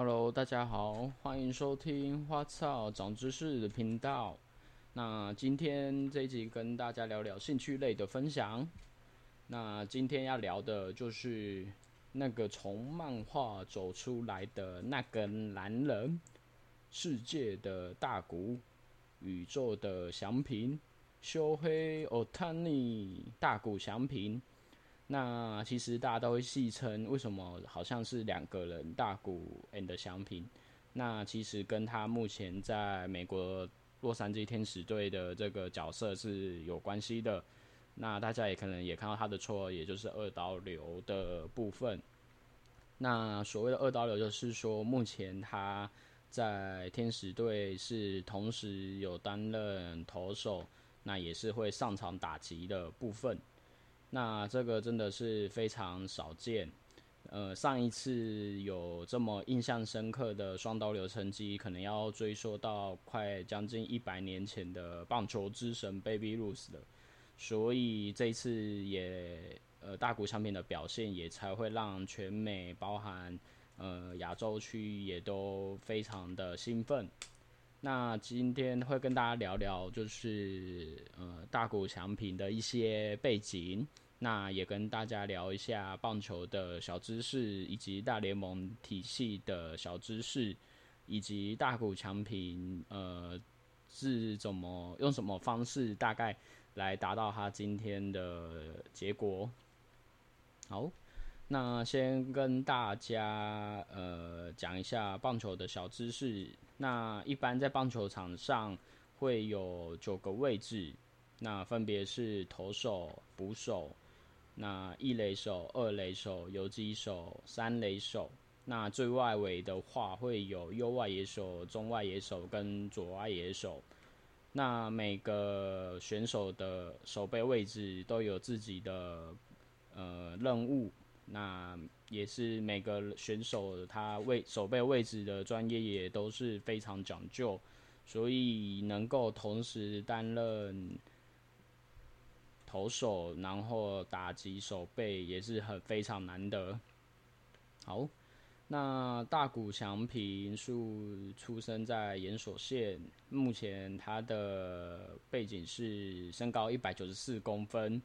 Hello，大家好，欢迎收听花草长知识的频道。那今天这一集跟大家聊聊兴趣类的分享。那今天要聊的就是那个从漫画走出来的那个男人，世界的大谷，宇宙的祥平，修黑奥塔尼，大谷祥平。那其实大家都会戏称，为什么好像是两个人大谷 and 祥平？那其实跟他目前在美国洛杉矶天使队的这个角色是有关系的。那大家也可能也看到他的错，也就是二刀流的部分。那所谓的二刀流，就是说目前他在天使队是同时有担任投手，那也是会上场打击的部分。那这个真的是非常少见，呃，上一次有这么印象深刻的双刀流成绩，可能要追溯到快将近一百年前的棒球之神 Baby Ruth 了，所以这次也呃大谷翔平的表现也才会让全美包含呃亚洲区也都非常的兴奋。那今天会跟大家聊聊，就是呃大谷翔平的一些背景，那也跟大家聊一下棒球的小知识，以及大联盟体系的小知识，以及大谷翔平呃是怎么用什么方式大概来达到他今天的结果。好。那先跟大家呃讲一下棒球的小知识。那一般在棒球场上会有九个位置，那分别是投手、捕手、那一垒手、二垒手、游击手、三垒手。那最外围的话会有右外野手、中外野手跟左外野手。那每个选手的守备位置都有自己的呃任务。那也是每个选手他位守备位置的专业也都是非常讲究，所以能够同时担任投手，然后打击守备也是很非常难得。好，那大谷翔平是出生在岩手县，目前他的背景是身高一百九十四公分。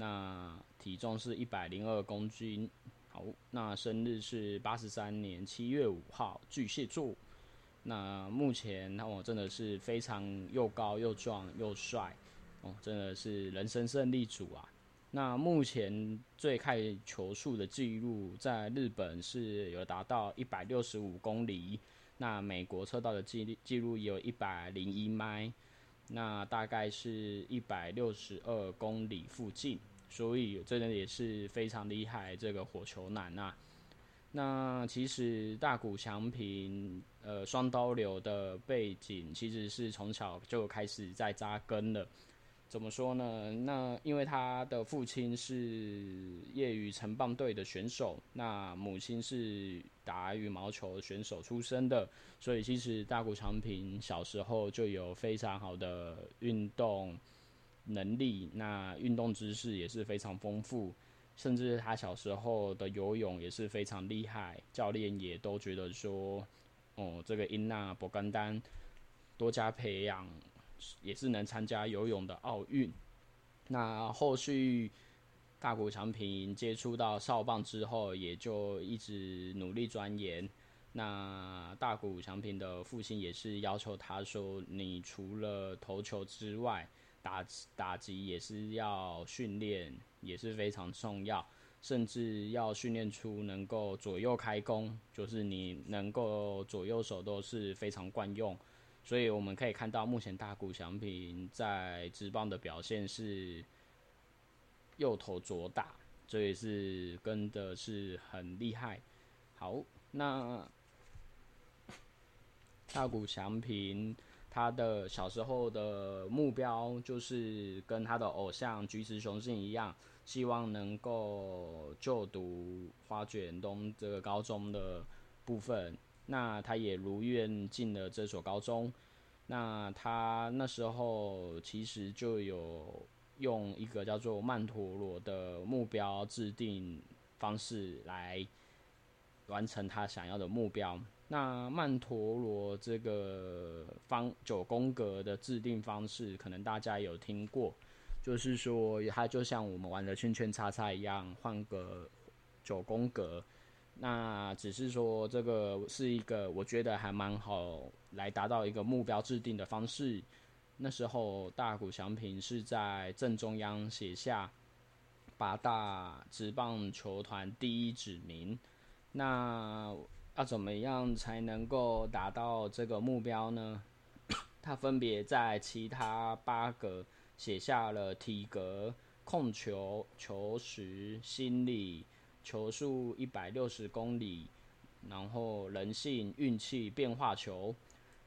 那体重是一百零二公斤，好，那生日是八十三年七月五号，巨蟹座。那目前那我真的是非常又高又壮又帅，哦，真的是人生胜利组啊。那目前最快球速的记录在日本是有达到一百六十五公里，那美国测到的记记录有一百零一迈。那大概是一百六十二公里附近，所以真的也是非常厉害。这个火球男啊，那其实大谷翔平呃双刀流的背景，其实是从小就开始在扎根了。怎么说呢？那因为他的父亲是业余城棒队的选手，那母亲是打羽毛球选手出身的，所以其实大谷长平小时候就有非常好的运动能力，那运动知识也是非常丰富，甚至他小时候的游泳也是非常厉害，教练也都觉得说，哦，这个英娜博甘丹多加培养。也是能参加游泳的奥运。那后续大谷翔平接触到少棒之后，也就一直努力钻研。那大谷翔平的父亲也是要求他说：“你除了投球之外，打打击也是要训练，也是非常重要，甚至要训练出能够左右开弓，就是你能够左右手都是非常惯用。”所以我们可以看到，目前大谷翔平在职棒的表现是右投左打，这也是跟的是很厉害。好，那大谷翔平他的小时候的目标就是跟他的偶像菊池雄信一样，希望能够就读花卷东这个高中的部分。那他也如愿进了这所高中。那他那时候其实就有用一个叫做曼陀罗的目标制定方式来完成他想要的目标。那曼陀罗这个方九宫格的制定方式，可能大家有听过，就是说它就像我们玩的圈圈叉叉一样，换个九宫格。那只是说这个是一个我觉得还蛮好来达到一个目标制定的方式。那时候大谷翔平是在正中央写下八大职棒球团第一指名。那要怎么样才能够达到这个目标呢？他分别在其他八个写下了体格、控球、球时、心理。球速一百六十公里，然后人性、运气、变化球，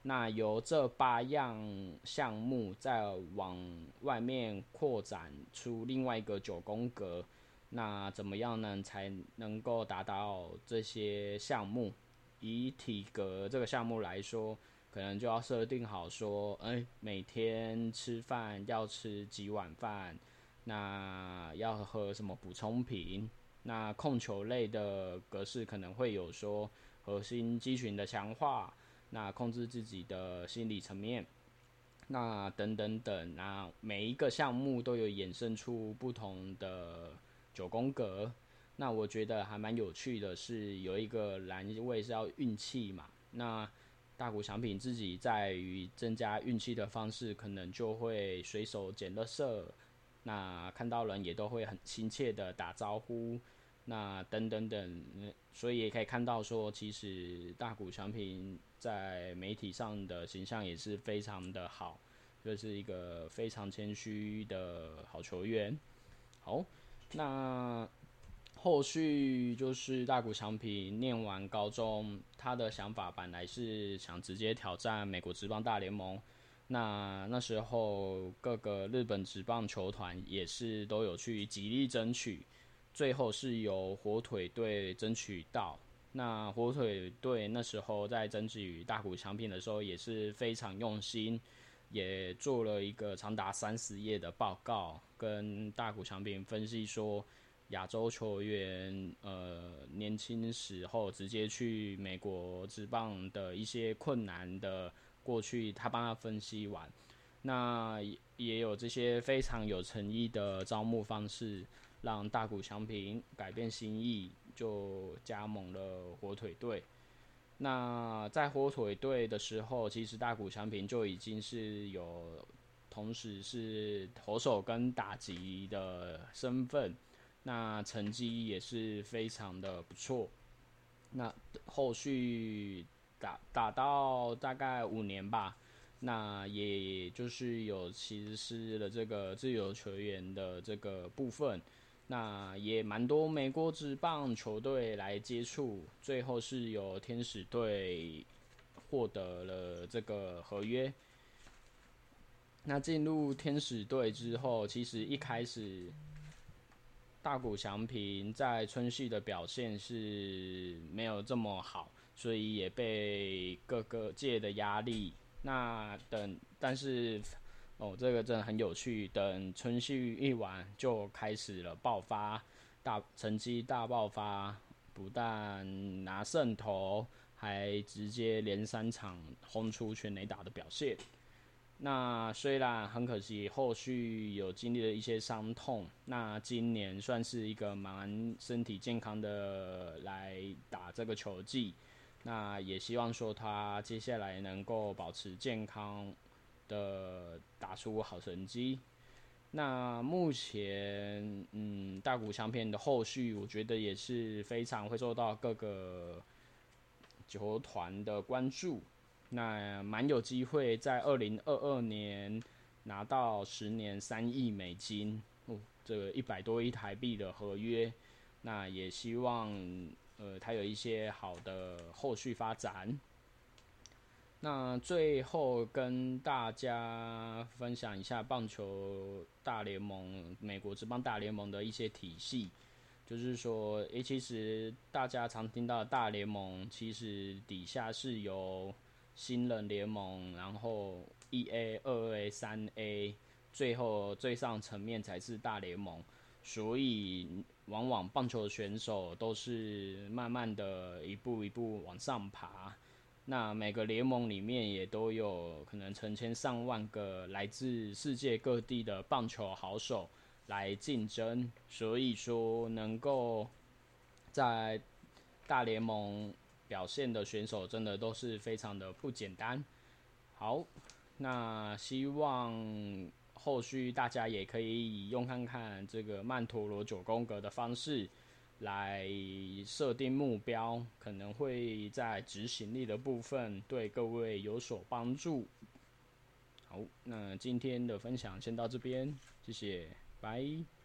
那由这八样项目再往外面扩展出另外一个九宫格，那怎么样呢？才能够达到这些项目？以体格这个项目来说，可能就要设定好说，哎，每天吃饭要吃几碗饭，那要喝什么补充品？那控球类的格式可能会有说核心肌群的强化，那控制自己的心理层面，那等等等，那每一个项目都有衍生出不同的九宫格。那我觉得还蛮有趣的是，有一个蓝位是要运气嘛。那大谷翔平自己在于增加运气的方式，可能就会随手捡乐色。那看到人也都会很亲切的打招呼，那等等等，所以也可以看到说，其实大谷翔平在媒体上的形象也是非常的好，就是一个非常谦虚的好球员。好，那后续就是大谷翔平念完高中，他的想法本来是想直接挑战美国职棒大联盟。那那时候各个日本职棒球团也是都有去极力争取，最后是由火腿队争取到。那火腿队那时候在争取大谷翔平的时候也是非常用心，也做了一个长达三十页的报告，跟大谷翔平分析说亚洲球员呃年轻时候直接去美国职棒的一些困难的。过去他帮他分析完，那也有这些非常有诚意的招募方式，让大谷翔平改变心意，就加盟了火腿队。那在火腿队的时候，其实大谷翔平就已经是有同时是投手跟打击的身份，那成绩也是非常的不错。那后续。打打到大概五年吧，那也就是有其实是了这个自由球员的这个部分，那也蛮多美国职棒球队来接触，最后是由天使队获得了这个合约。那进入天使队之后，其实一开始大谷翔平在春季的表现是没有这么好。所以也被各个界的压力。那等，但是哦，这个真的很有趣。等春训一完，就开始了爆发，大成绩大爆发，不但拿胜投，还直接连三场轰出全垒打的表现。那虽然很可惜，后续有经历了一些伤痛。那今年算是一个蛮身体健康的来打这个球季。那也希望说他接下来能够保持健康的打出好成绩。那目前，嗯，大谷翔平的后续，我觉得也是非常会受到各个球团的关注。那蛮有机会在二零二二年拿到十年三亿美金，哦，这个一百多亿台币的合约。那也希望。呃，他有一些好的后续发展。那最后跟大家分享一下棒球大联盟、美国职棒大联盟的一些体系，就是说，诶，其实大家常听到大联盟，其实底下是由新人联盟，然后一 A、二 A、三 A，最后最上层面才是大联盟，所以。往往棒球选手都是慢慢的一步一步往上爬。那每个联盟里面也都有可能成千上万个来自世界各地的棒球好手来竞争，所以说能够在大联盟表现的选手真的都是非常的不简单。好，那希望后续大家也可以用看看这个曼陀罗九宫格的方式。来设定目标，可能会在执行力的部分对各位有所帮助。好，那今天的分享先到这边，谢谢，拜。